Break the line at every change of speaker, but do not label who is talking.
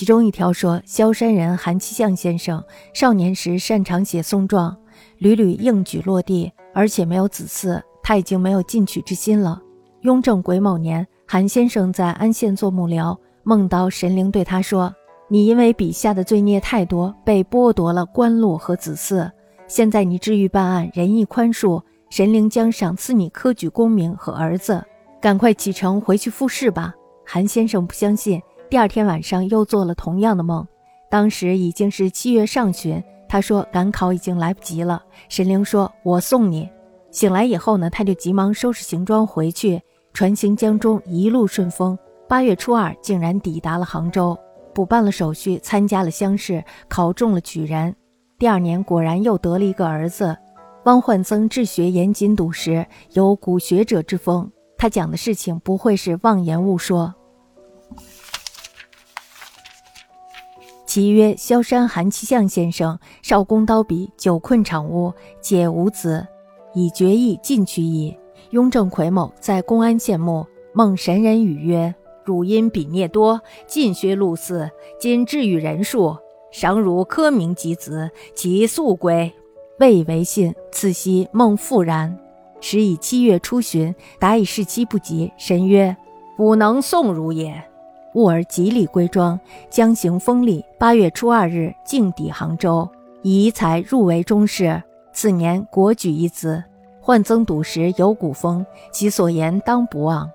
其中一条说，萧山人韩七相先生少年时擅长写宋状，屡屡应举落地，而且没有子嗣，他已经没有进取之心了。雍正癸卯年，韩先生在安县做幕僚，梦到神灵对他说：“你因为笔下的罪孽太多，被剥夺了官禄和子嗣。现在你治愈办案，仁义宽恕，神灵将赏赐你科举功名和儿子。赶快启程回去复试吧。”韩先生不相信。第二天晚上又做了同样的梦，当时已经是七月上旬。他说赶考已经来不及了。神灵说：“我送你。”醒来以后呢，他就急忙收拾行装回去，船行江中，一路顺风。八月初二，竟然抵达了杭州，补办了手续，参加了乡试，考中了举人。第二年果然又得了一个儿子。汪焕曾治学严谨笃实，有古学者之风。他讲的事情不会是妄言误说。其曰：萧山韩七相先生少公刀笔，久困场屋，解无子，以决意进去矣。雍正癸卯，在公安县墓，梦神人语曰：“汝因笔孽多，尽削禄寺，今至于人数，赏汝科名及子，其速归。”未为信。次夕梦复然，时以七月初旬，答以事期不及，神曰：“吾能送汝也。”兀儿极力归庄，将行封礼。八月初二日，径抵杭州，以遗才入为中士。次年，国举一子。患增笃时，有古风，其所言当不忘。